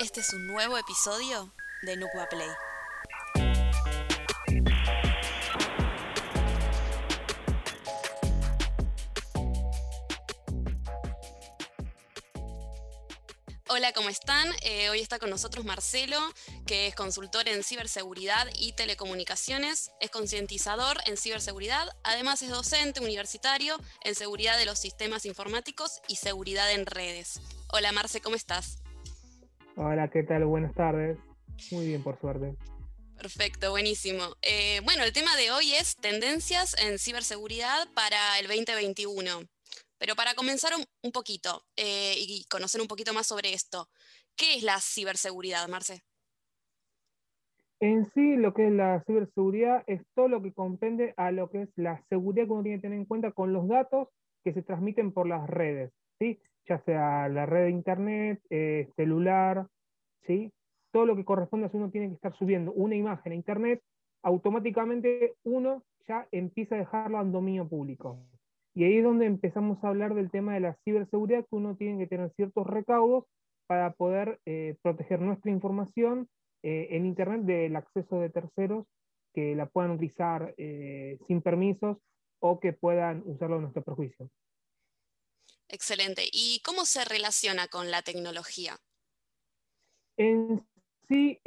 Este es un nuevo episodio de Nukba Play. Hola, ¿cómo están? Eh, hoy está con nosotros Marcelo, que es consultor en ciberseguridad y telecomunicaciones, es concientizador en ciberseguridad, además es docente universitario en seguridad de los sistemas informáticos y seguridad en redes. Hola Marce, ¿cómo estás? Hola, ¿qué tal? Buenas tardes. Muy bien, por suerte. Perfecto, buenísimo. Eh, bueno, el tema de hoy es tendencias en ciberseguridad para el 2021. Pero para comenzar un, poquito eh, y conocer un poquito más sobre esto, ¿qué es la ciberseguridad, Marce? En sí, lo que es la ciberseguridad es todo lo que comprende a lo que es la seguridad que uno tiene que tener en cuenta con los datos que se transmiten por las redes, ¿sí? Ya sea la red de internet, eh, celular, ¿sí? todo lo que corresponde a uno tiene que estar subiendo una imagen a internet, automáticamente uno ya empieza a dejarlo en dominio público. Y ahí es donde empezamos a hablar del tema de la ciberseguridad, que uno tiene que tener ciertos recaudos para poder eh, proteger nuestra información eh, en Internet del acceso de terceros que la puedan utilizar eh, sin permisos o que puedan usarlo a nuestro perjuicio. Excelente. ¿Y cómo se relaciona con la tecnología? En sí,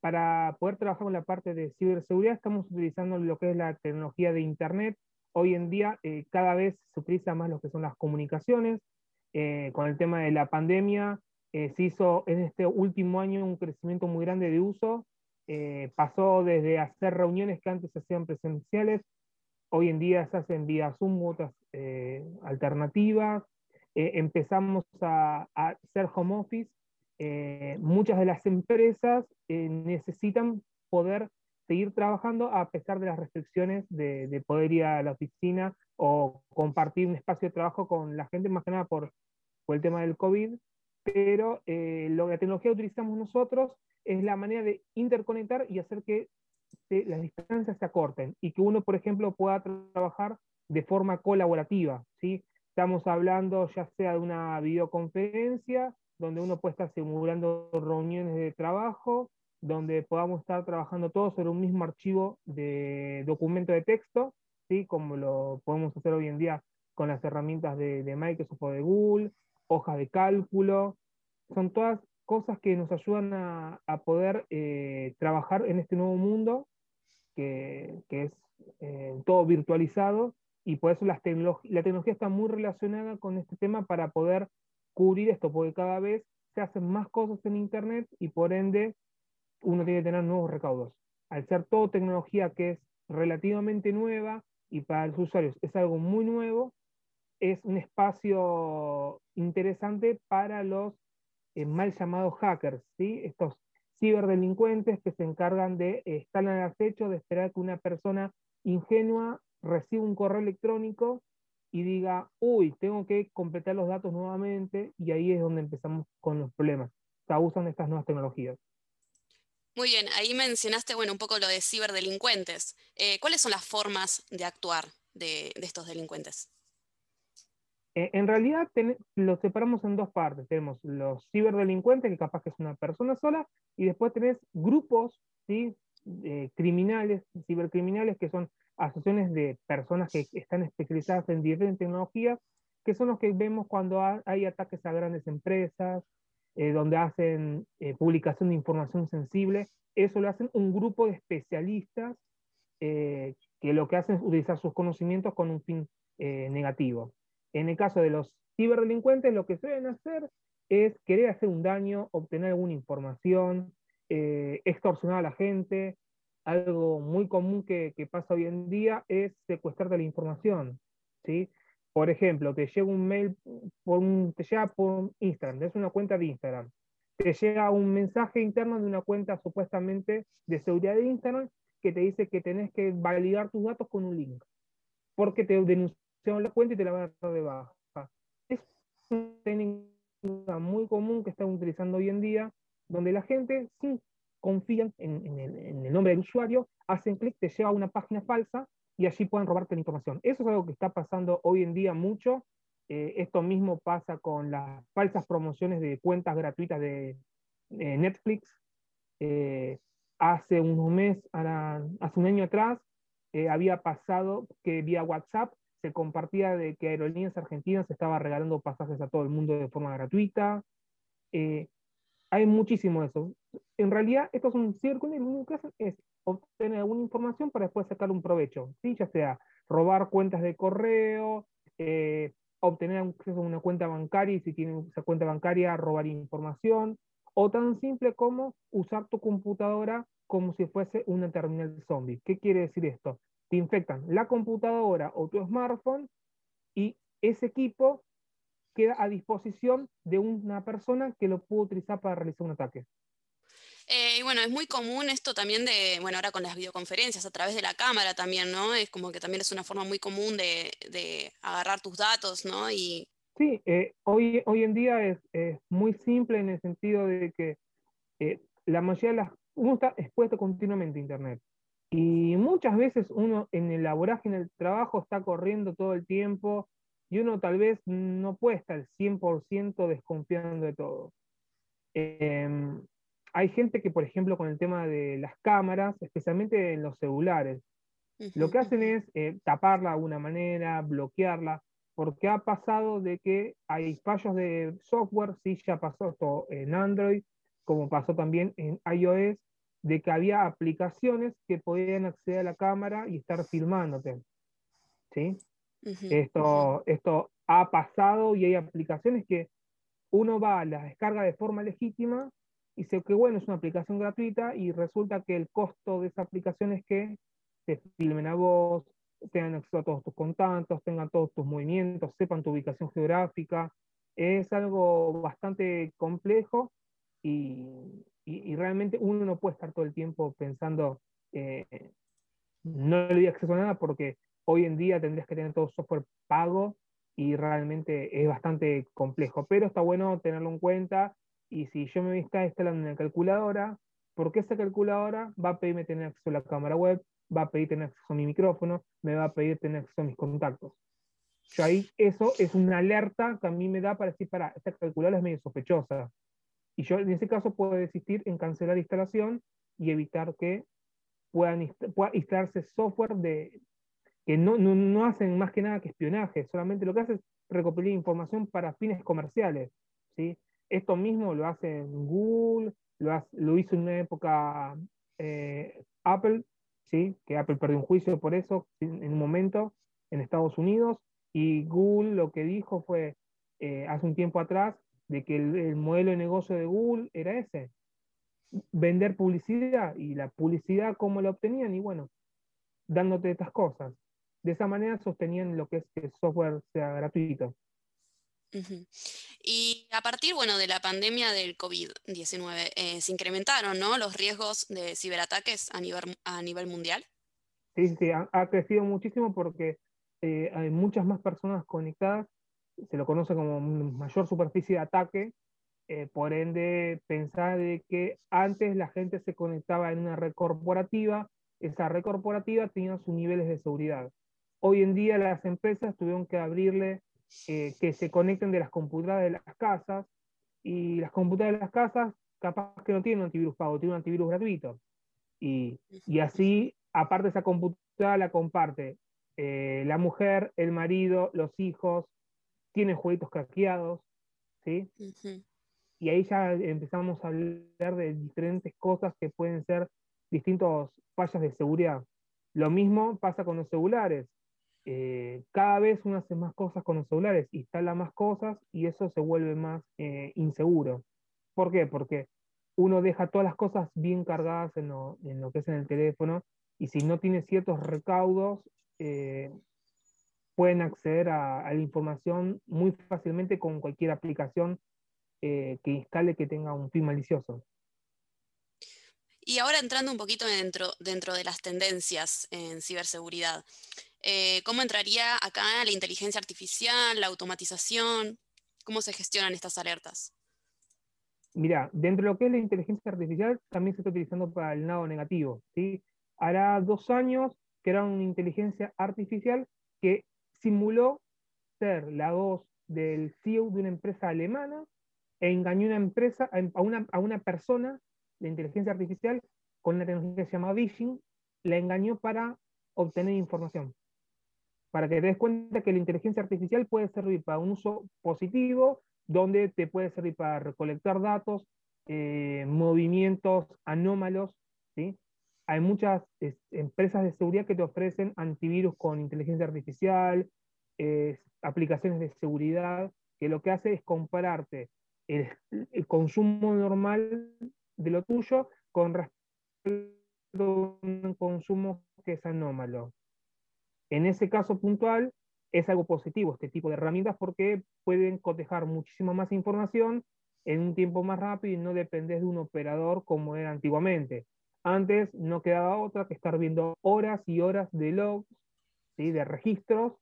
para poder trabajar con la parte de ciberseguridad, estamos utilizando lo que es la tecnología de Internet, hoy en día eh, cada vez se utiliza más lo que son las comunicaciones. Eh, con el tema de la pandemia, eh, se hizo en este último año un crecimiento muy grande de uso. pasó desde hacer reuniones que antes se hacían presenciales, hoy en día se hacen vía Zoom u otras alternativas. empezamos a, a, hacer home office. muchas de las empresas necesitan poder seguir trabajando a pesar de las restricciones de, poder ir a la oficina o compartir un espacio de trabajo con la gente, más que nada por, el tema del COVID. Pero eh, lo que la tecnología utilizamos nosotros es la manera de interconectar y hacer que las distancias se acorten y que uno, por ejemplo, pueda trabajar de forma colaborativa. ¿sí? Estamos hablando ya sea de una videoconferencia, donde uno puede estar simulando reuniones de trabajo, donde podamos estar trabajando todos sobre un mismo archivo de documento de texto, ¿sí? como lo podemos hacer hoy en día con las herramientas de, Microsoft o de Google, hojas de cálculo, son todas cosas que nos ayudan a, poder eh, trabajar en este nuevo mundo que, es eh, todo virtualizado y por eso la tecnología está muy relacionada con este tema para poder cubrir esto, porque cada vez se hacen más cosas en Internet y por ende uno tiene que tener nuevos recaudos. Al ser todo tecnología que es relativamente nueva y para los usuarios es algo muy nuevo, es un espacio interesante para los eh, mal llamados hackers, ¿sí? estos ciberdelincuentes que se encargan de estar en el acecho, de esperar que una persona ingenua reciba un correo electrónico y diga, uy, tengo que completar los datos nuevamente, y ahí es donde empezamos con los problemas. Se usan estas nuevas tecnologías. Muy bien, ahí mencionaste bueno, un poco lo de ciberdelincuentes. Eh, ¿Cuáles son las formas de actuar de, estos delincuentes? Eh, en realidad los separamos en dos partes. Tenemos los ciberdelincuentes, que capaz que es una persona sola, y después tenés grupos criminales, cibercriminales, que son asociaciones de personas que están especializadas en diferentes tecnologías, que son los que vemos cuando hay ataques a grandes empresas, eh, donde hacen eh, publicación de información sensible. Eso lo hacen un grupo de especialistas eh, que lo que hacen es utilizar sus conocimientos con un fin negativo. En el caso de los ciberdelincuentes, lo que suelen hacer es querer hacer un daño, obtener alguna información, extorsionar a la gente. Algo muy común que, que pasa hoy en día es secuestrarte la información. ¿sí? Por ejemplo, te llega un mail, por te llega por Instagram, es una cuenta de Instagram. Te llega un mensaje interno de una cuenta supuestamente de seguridad de Instagram que te dice que tenés que validar tus datos con un link, porque te denunciaron la cuenta y te la van a dar de baja. Es una técnica muy común que están utilizando hoy en día, donde la gente, sin confían en, el, en el nombre del usuario, hacen clic, te lleva a una página falsa y allí pueden robarte la información. Eso es algo que está pasando hoy en día mucho Eh, esto mismo pasa con las falsas promociones de cuentas gratuitas de, Netflix. Eh, hace unos meses, hace un año atrás, eh, había pasado que vía WhatsApp se compartía de que Aerolíneas Argentinas estaba regalando pasajes a todo el mundo de forma gratuita. hay muchísimo de eso. En realidad, esto es un círculo y lo único que hacen es obtener alguna información para después sacar un provecho, ¿sí? ya sea robar cuentas de correo, eh, obtener acceso a una cuenta bancaria y si tiene esa cuenta bancaria robar información, o tan simple como usar tu computadora como si fuese una terminal zombie. ¿Qué quiere decir esto? Te infectan la computadora o tu smartphone y ese equipo queda a disposición de una persona que lo puede utilizar para realizar un ataque. Eh, y bueno, es muy común esto también de, bueno, ahora con las videoconferencias, a través de la cámara también, ¿no? Es como que también es una forma muy común de, agarrar tus datos, ¿no? Y... Sí, eh, hoy, hoy en día es, muy simple en el sentido de que eh, la mayoría de las... Uno está expuesto continuamente a Internet. Y muchas veces uno en el laboraje, en el trabajo, está corriendo todo el tiempo y uno tal vez no puede estar 100% desconfiando de todo. Em, hay gente que, por ejemplo, con el tema de las cámaras, especialmente en los celulares, lo que hacen es eh, taparla de alguna manera, bloquearla, porque ha pasado de que hay fallos de software, sí, ya pasó esto en Android, como pasó también en iOS, de que había aplicaciones que podían acceder a la cámara y estar filmándote. ¿sí? esto, esto ha pasado y hay aplicaciones que uno va, las descarga de forma legítima y dice que bueno, es una aplicación gratuita y resulta que el costo de esa aplicación es que te filmen a vos, tengan acceso a todos tus contactos, tengan todos tus movimientos, sepan tu ubicación geográfica. Es algo bastante complejo y, y, realmente uno no puede estar todo el tiempo pensando, eh, no le doy acceso a nada porque hoy en día tendrías que tener todo software pago y realmente es bastante complejo, pero está bueno tenerlo en cuenta y si yo me está instalando una calculadora, porque esa calculadora va a pedirme tener acceso a la cámara web, va a pedir tener acceso a mi micrófono, me va a pedir tener acceso a mis contactos. Yo ahí, eso es una alerta que a mí me da para decir, para, esta calculadora es medio sospechosa. Y yo en ese caso puedo desistir en cancelar instalación y evitar que puedan pueda instalarse software de, que no, no, no, hacen más que nada que espionaje, solamente lo que hacen es recopilar información para fines comerciales. ¿sí? Esto mismo lo hace Google, lo, lo hizo en una época eh, Apple, ¿sí? que Apple perdió un juicio por eso en un momento en Estados Unidos, y Google lo que dijo fue eh, hace un tiempo atrás de que el, modelo de negocio de Google era ese, vender publicidad, y la publicidad, ¿cómo la obtenían? Y bueno, dándote estas cosas. De esa manera sostenían lo que es que el software sea gratuito. Y a partir bueno, de la pandemia del COVID-19, eh, ¿se incrementaron ¿no? los riesgos de ciberataques a nivel, a nivel mundial? Sí, sí, ha, crecido muchísimo porque eh, hay muchas más personas conectadas, se lo conoce como mayor superficie de ataque, eh, por ende pensar de que antes la gente se conectaba en una red corporativa, esa red corporativa tenía sus niveles de seguridad. Hoy en día las empresas tuvieron que abrirle eh, que se conecten de las computadoras de las casas y las computadoras de las casas capaz que no tienen un antivirus pago, tienen un antivirus gratuito. Y, y así, aparte esa computadora la comparte eh, la mujer, el marido, los hijos, tienen jueguitos craqueados, ¿sí? Y ahí ya empezamos a hablar de diferentes cosas que pueden ser distintos fallas de seguridad. Lo mismo pasa con los celulares. Eh, cada vez uno hace más cosas con los celulares, instala más cosas y eso se vuelve más eh, inseguro. ¿Por qué? Porque uno deja todas las cosas bien cargadas en lo, que es en el teléfono y si no tiene ciertos recaudos, eh, pueden acceder a, la información muy fácilmente con cualquier aplicación que instale que tenga un fin malicioso. Y ahora entrando un poquito dentro, dentro de las tendencias en ciberseguridad, eh, ¿Cómo entraría acá la inteligencia artificial, la automatización? ¿Cómo se gestionan estas alertas? Mira, dentro de lo que es la inteligencia artificial, también se está utilizando para el lado negativo. ¿sí? Hará dos años que era una inteligencia artificial que simuló ser la voz del CEO de una empresa alemana e engañó una empresa, a una, a una persona de inteligencia artificial con una tecnología que se llama Vision, la engañó para obtener información. Para que te des cuenta que la inteligencia artificial puede servir para un uso positivo, donde te puede servir para recolectar datos, eh, movimientos anómalos. ¿sí? Hay muchas empresas de seguridad que te ofrecen antivirus con inteligencia artificial, aplicaciones de seguridad, que lo que hace es compararte el, consumo normal de lo tuyo con respecto a un consumo que es anómalo. En ese caso puntual, es algo positivo este tipo de herramientas porque pueden cotejar muchísima más información en un tiempo más rápido y no dependes de un operador como era antiguamente. Antes no quedaba otra que estar viendo horas y horas de logs, ¿sí? de registros,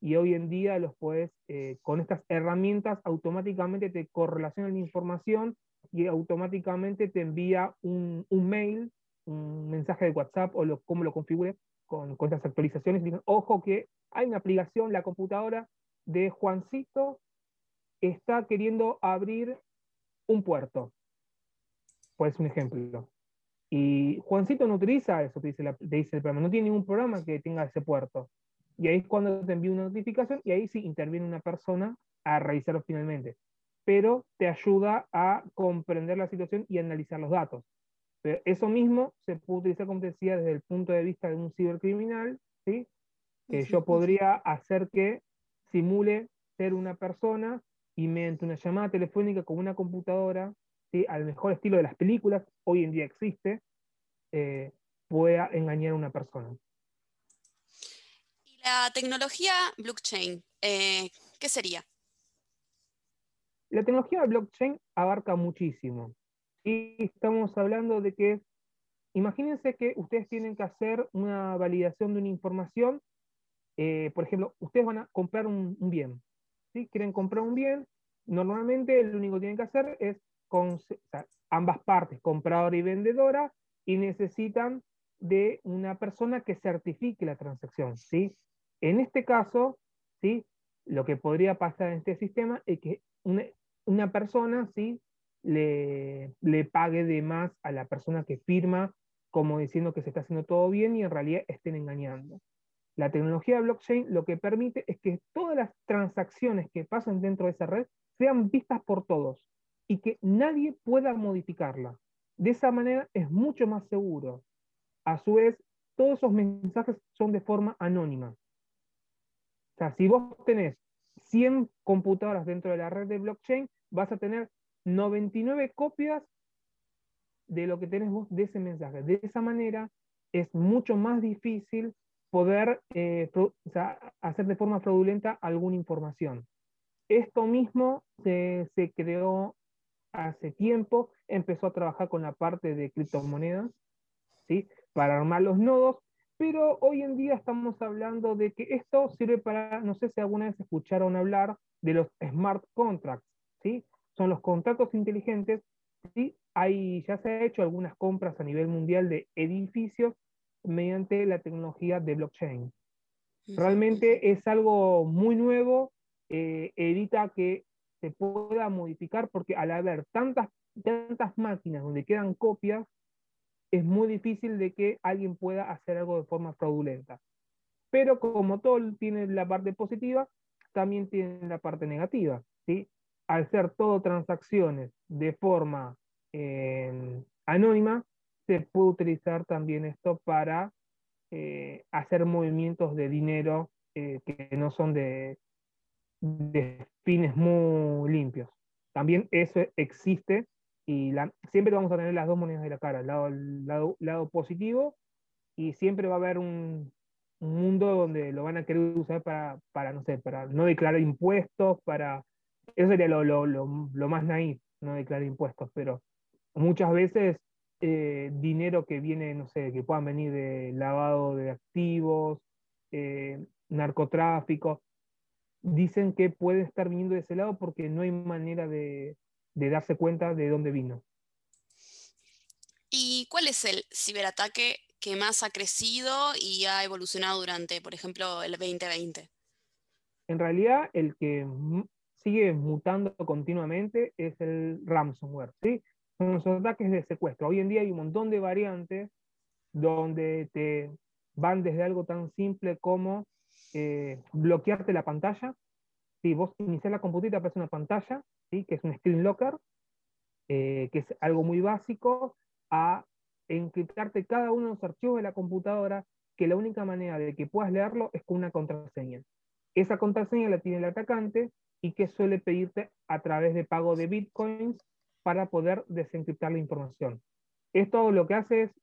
y hoy en día los puedes, eh, con estas herramientas, automáticamente te correlaciona la información y automáticamente te envía un, un mail, un mensaje de WhatsApp o lo, cómo lo configure con, con estas actualizaciones. Dicen, ojo que hay una aplicación, la computadora de Juancito está queriendo abrir un puerto. Pues un ejemplo. Y Juancito no utiliza eso, te dice, dice el programa, no tiene ningún programa que tenga ese puerto. Y ahí es cuando te envía una notificación y ahí sí interviene una persona a revisarlo finalmente. Pero te ayuda a comprender la situación y analizar los datos. Pero eso mismo se puede utilizar, como te decía, desde el punto de vista de un cibercriminal, ¿sí? que yo podría hacer que simule ser una persona y mediante una llamada telefónica con una computadora, ¿sí? al mejor estilo de las películas, hoy en día existe, eh, pueda engañar a una persona. La tecnología blockchain, eh, ¿qué sería? La tecnología blockchain abarca muchísimo. Y estamos hablando de que, imagínense que ustedes tienen que hacer una validación de una información. Eh, por ejemplo, ustedes van a comprar un, bien. ¿sí? Quieren comprar un bien. Normalmente lo único que tienen que hacer es ambas partes, compradora y vendedora, y necesitan de una persona que certifique la transacción. ¿sí? En este caso, ¿sí? lo que podría pasar en este sistema es que una, persona ¿sí? le, le, pague de más a la persona que firma como diciendo que se está haciendo todo bien y en realidad estén engañando. La tecnología de blockchain lo que permite es que todas las transacciones que pasan dentro de esa red sean vistas por todos y que nadie pueda modificarla. De esa manera es mucho más seguro. A su vez, todos esos mensajes son de forma anónima. O sea, si vos tenés 100 computadoras dentro de la red de blockchain, vas a tener 99 copias de lo que tenés vos de ese mensaje. De esa manera es mucho más difícil poder eh, hacer de forma fraudulenta alguna información. Esto mismo se, creó hace tiempo, empezó a trabajar con la parte de criptomonedas, ¿sí? para armar los nodos, pero hoy en día estamos hablando de que esto sirve para, no sé si alguna vez escucharon hablar de los smart contracts, ¿sí? Son los contratos inteligentes, ¿sí? Hay, ya se ha hecho algunas compras a nivel mundial de edificios mediante la tecnología de blockchain. Realmente es algo muy nuevo, eh, evita que se pueda modificar porque al haber tantas, tantas máquinas donde quedan copias, es muy difícil de que alguien pueda hacer algo de forma fraudulenta. Pero como todo tiene la parte positiva, también tiene la parte negativa. ¿sí? Al ser todo transacciones de forma eh, anónima, se puede utilizar también esto para eh, hacer movimientos de dinero eh, que no son de, de fines muy limpios. También eso existe y siempre vamos a tener las dos monedas de la cara, el lado, lado, positivo y siempre va a haber un, mundo donde lo van a querer usar para, para, no sé, para no declarar impuestos, para... Eso sería lo, lo, lo, más naif, no declarar impuestos, pero muchas veces eh, dinero que viene, no sé, que puedan venir de lavado de activos, eh, narcotráfico, dicen que puede estar viniendo de ese lado porque no hay manera de, de darse cuenta de dónde vino. ¿Y cuál es el ciberataque que más ha crecido y ha evolucionado durante, por ejemplo, el 2020? En realidad, el que sigue mutando continuamente es el ransomware, ¿sí? Son los ataques de secuestro. Hoy en día hay un montón de variantes donde te van desde algo tan simple como eh, bloquearte la pantalla. Si vos inicias la computadora, aparece una pantalla, ¿sí? que es un screen locker, eh, que es algo muy básico, a encriptarte cada uno de los archivos de la computadora, que la única manera de que puedas leerlo es con una contraseña. Esa contraseña la tiene el atacante y que suele pedirte a través de pago de bitcoins para poder desencriptar la información. Esto lo que hace es,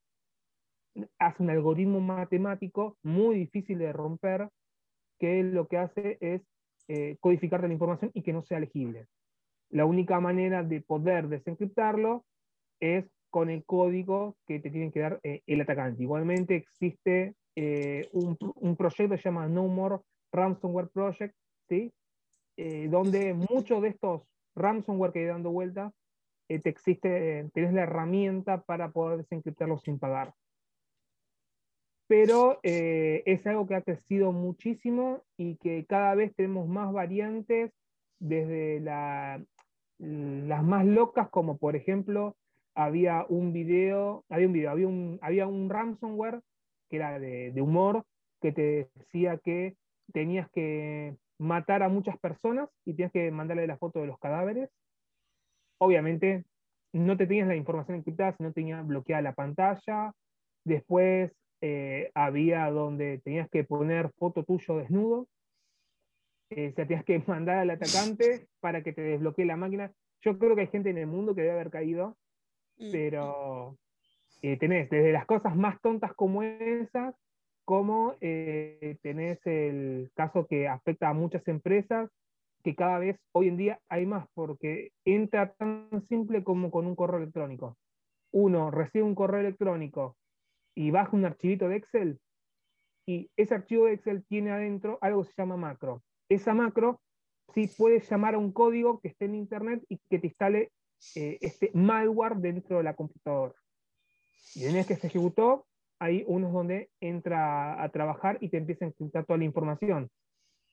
hace un algoritmo matemático muy difícil de romper, que lo que hace es eh, codificarte la información y que no sea legible. La única manera de poder desencriptarlo es con el código que te tiene que dar eh, el atacante. Igualmente existe eh, un, un, proyecto que se llama No More Ransomware Project, ¿sí? donde muchos de estos ransomware que hay dando vuelta, te existe, tienes la herramienta para poder desencriptarlo sin pagar pero eh, es algo que ha crecido muchísimo y que cada vez tenemos más variantes, desde las más locas, como por ejemplo, había un video, había un video, había un, había un ransomware que era de, humor, que te decía que tenías que matar a muchas personas y tenías que mandarle la foto de los cadáveres. Obviamente no te tenías la información encriptada, sino tenías bloqueada la pantalla. Después eh, había donde tenías que poner foto tuyo desnudo, eh, o sea, tenías que mandar al atacante para que te desbloquee la máquina. Yo creo que hay gente en el mundo que debe haber caído, mm. pero eh, tenés desde las cosas más tontas como esas, como tenés el caso que afecta a muchas empresas, que cada vez hoy en día hay más, porque entra tan simple como con un correo electrónico. Uno recibe un correo electrónico y baja un archivito de Excel y ese archivo de Excel tiene adentro algo que se llama macro. Esa macro sí puede llamar a un código que esté en Internet y que te instale eh, este malware dentro de la computadora. Y en vez que se ejecutó, hay unos donde entra a trabajar y te empieza a encriptar toda la información.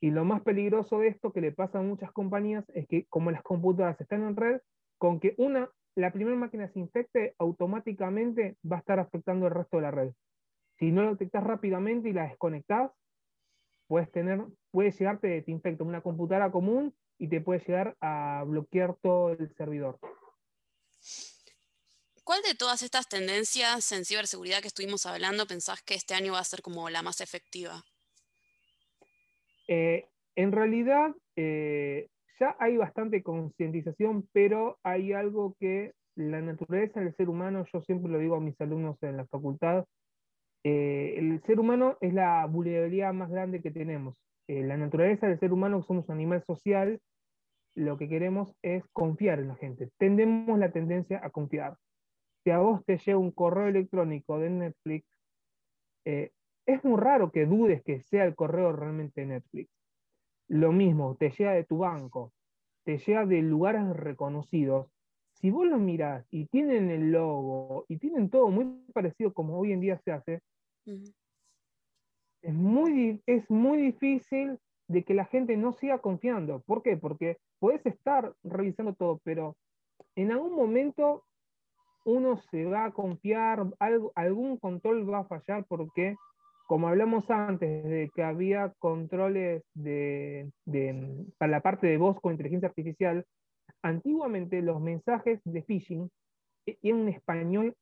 Y lo más peligroso de esto que le pasa a muchas compañías es que como las computadoras están en red, con que una la primera máquina se infecte, automáticamente va a estar afectando el resto de la red. Si no lo detectas rápidamente y la desconectas, puedes tener, puede llegarte, te infecta una computadora común y te puede llegar a bloquear todo el servidor. ¿Cuál de todas estas tendencias en ciberseguridad que estuvimos hablando pensás que este año va a ser como la más efectiva? Eh, en realidad, eh, ya hay bastante concientización, pero hay algo que la naturaleza del ser humano, yo siempre lo digo a mis alumnos en la facultad, eh, el ser humano es la vulnerabilidad más grande que tenemos. Eh, la naturaleza del ser humano, somos un animal social, lo que queremos es confiar en la gente. Tendemos la tendencia a confiar. Si a vos te llega un correo electrónico de Netflix, eh, es muy raro que dudes que sea el correo realmente de Netflix. Lo mismo, te llega de tu banco, te llega de lugares reconocidos. Si vos lo mirás y tienen el logo y tienen todo muy parecido como hoy en día se hace, es, muy, es muy difícil de que la gente no siga confiando. ¿Por qué? Porque puedes estar revisando todo, pero en algún momento uno se va a confiar, algo, algún control va a fallar porque como hablamos antes de que había controles de, para la parte de voz con inteligencia artificial, antiguamente los mensajes de phishing eran un español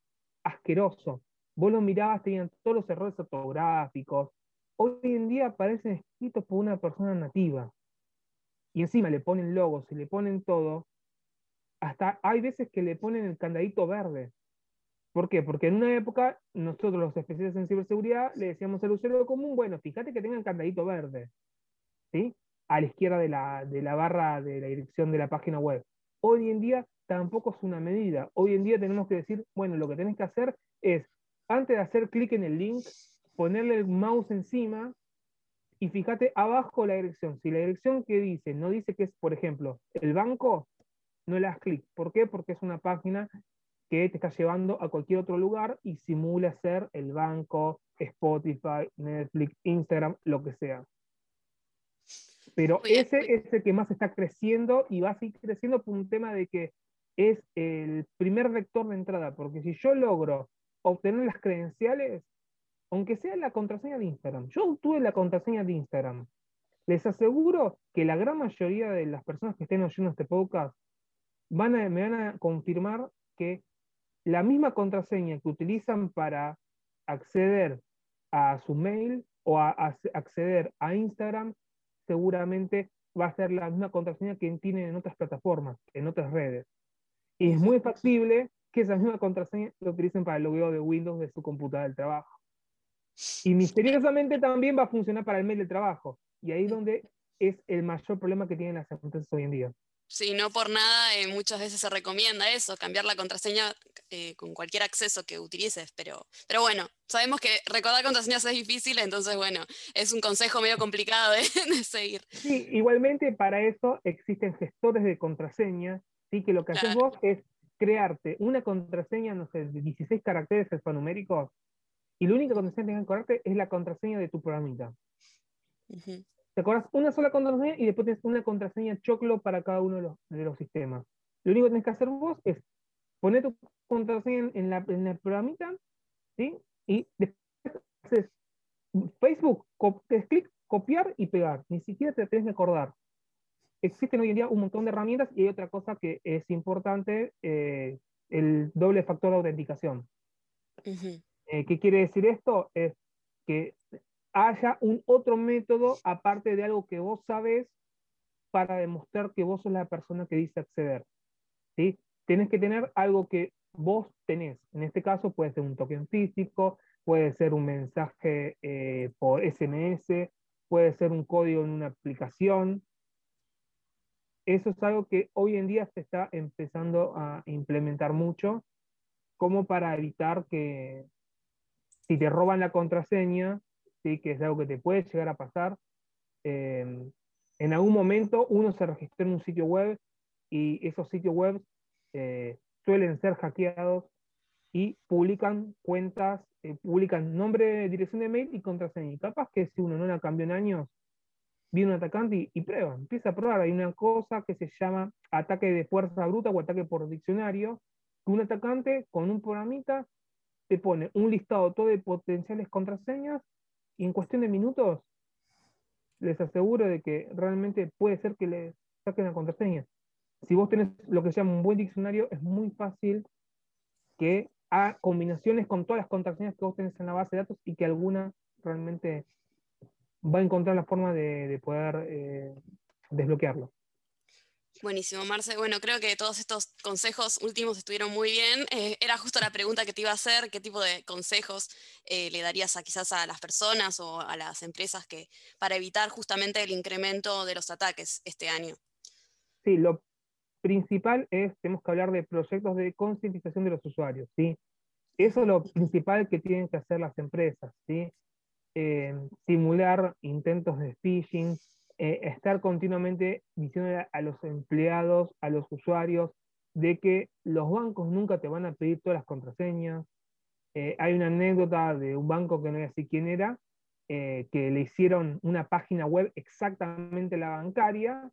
asqueroso. Vos lo mirabas, tenían todos los errores ortográficos. Hoy en día parecen escritos por una persona nativa. Y encima le ponen logos y le ponen todo. Hasta hay veces que le ponen el candadito verde. ¿Por qué? Porque en una época nosotros los especialistas en ciberseguridad le decíamos al usuario común, bueno, fíjate que tenga el candadito verde, ¿sí? A la izquierda de la, de la barra de la dirección de la página web. Hoy en día tampoco es una medida. Hoy en día tenemos que decir, bueno, lo que tenés que hacer es, antes de hacer clic en el link, ponerle el mouse encima y fíjate abajo la dirección. Si la dirección que dice no dice que es, por ejemplo, el banco, no le das clic. ¿Por qué? Porque es una página que te está llevando a cualquier otro lugar y simula ser el banco, Spotify, Netflix, Instagram, lo que sea. Pero ese es el que más está creciendo y va a seguir creciendo por un tema de que es el primer vector de entrada, porque si yo logro obtener las credenciales, aunque sea la contraseña de Instagram, yo obtuve la contraseña de Instagram, les aseguro que la gran mayoría de las personas que estén oyendo este podcast van me van a confirmar que la misma contraseña que utilizan para acceder a su mail o a, acceder a Instagram, seguramente va a ser la misma contraseña que tienen en otras plataformas, en otras redes. Y es muy factible que esa misma contraseña lo utilicen para el logueo de Windows de su computadora del trabajo. Y misteriosamente también va a funcionar para el mail del trabajo. Y ahí es donde es el mayor problema que tienen las empresas hoy en día. Sí, no por nada eh, muchas veces se recomienda eso, cambiar la contraseña eh, con cualquier acceso que utilices, pero, pero bueno, sabemos que recordar contraseñas es difícil, entonces bueno, es un consejo medio complicado de, seguir. Sí, igualmente para eso existen gestores de contraseña, ¿sí? que lo que haces vos es crearte una contraseña, no sé, de 16 caracteres alfanuméricos, y la única contraseña que tienes que acordarte es la contraseña de tu programita. Te acuerdas una sola contraseña y después tienes una contraseña choclo para cada uno de los, de los sistemas. Lo único que tienes que hacer vos es poner tu contraseña en, la, en el programita, ¿sí? Y después haces Facebook, es clic, copiar y pegar. Ni siquiera te tienes que acordar. Existen hoy en día un montón de herramientas y hay otra cosa que es importante, eh, el doble factor de autenticación. Eh, ¿Qué quiere decir esto? Es que haya un otro método aparte de algo que vos sabes para demostrar que vos sos la persona que dice acceder. ¿sí? Tienes que tener algo que vos tenés. En este caso puede ser un token físico, puede ser un mensaje eh, por SMS, puede ser un código en una aplicación. Eso es algo que hoy en día se está empezando a implementar mucho, como para evitar que si te roban la contraseña, ¿sí? que es algo que te puede llegar a pasar. Em, en algún momento uno se registró en un sitio web y esos sitios web eh, suelen ser hackeados y publican cuentas, eh, publican nombre, dirección de mail y contraseña. Y capaz que si uno no la cambió en años, viene un atacante y, prueba, empieza a probar. Hay una cosa que se llama ataque de fuerza bruta o ataque por diccionario, que un atacante con un programita te pone un listado todo de potenciales contraseñas y en cuestión de minutos les aseguro de que realmente puede ser que les saquen la contraseña. Si vos tenés lo que se llama un buen diccionario, es muy fácil que haga combinaciones con todas las contraseñas que vos tenés en la base de datos y que alguna realmente va a encontrar la forma de, poder eh, desbloquearlo. Buenísimo, Marce. Bueno, creo que todos estos consejos últimos estuvieron muy bien. Eh, era justo la pregunta que te iba a hacer, qué tipo de consejos eh, le darías a quizás a las personas o a las empresas que, para evitar justamente el incremento de los ataques este año. Sí, lo principal es, tenemos que hablar de proyectos de concientización de los usuarios, ¿sí? Eso es lo principal que tienen que hacer las empresas, ¿sí? Eh, simular intentos de phishing, eh, estar continuamente diciendo a los empleados, a los usuarios, de que los bancos nunca te van a pedir todas las contraseñas. Eh, hay una anécdota de un banco que no voy a decir quién era, eh, que le hicieron una página web exactamente la bancaria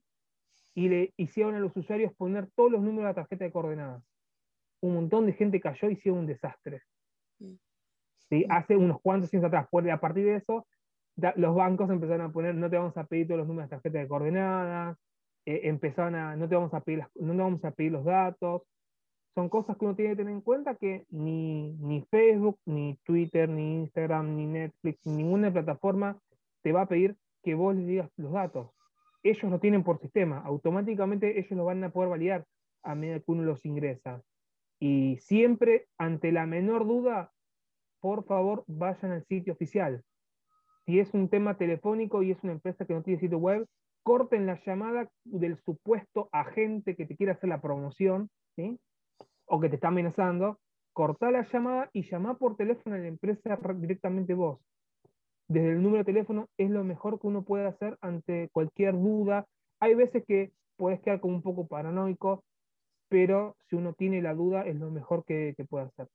y le hicieron a los usuarios poner todos los números de la tarjeta de coordenadas. Un montón de gente cayó y hicieron un desastre. Mm. ¿Sí? Hace unos cuantos años atrás. A partir de eso, los bancos empezaron a poner, no te vamos a pedir todos los números de tarjeta de coordenadas, eh, empezaron a, no te, vamos a pedir no te vamos a pedir los datos. Son cosas que uno tiene que tener en cuenta que ni, ni Facebook, ni Twitter, ni Instagram, ni Netflix, ninguna plataforma te va a pedir que vos les digas los datos. Ellos lo tienen por sistema, automáticamente ellos lo van a poder validar a medida que uno los ingresa. Y siempre, ante la menor duda, por favor, vayan al sitio oficial si es un tema telefónico y es una empresa que no tiene sitio web, corten la llamada del supuesto agente que te quiere hacer la promoción, o que te está amenazando, corta la llamada y llama por teléfono a la empresa directamente vos. Desde el número de teléfono es lo mejor que uno puede hacer ante cualquier duda. Hay veces que puedes quedar como un poco paranoico, pero si uno tiene la duda es lo mejor que, que puede hacer.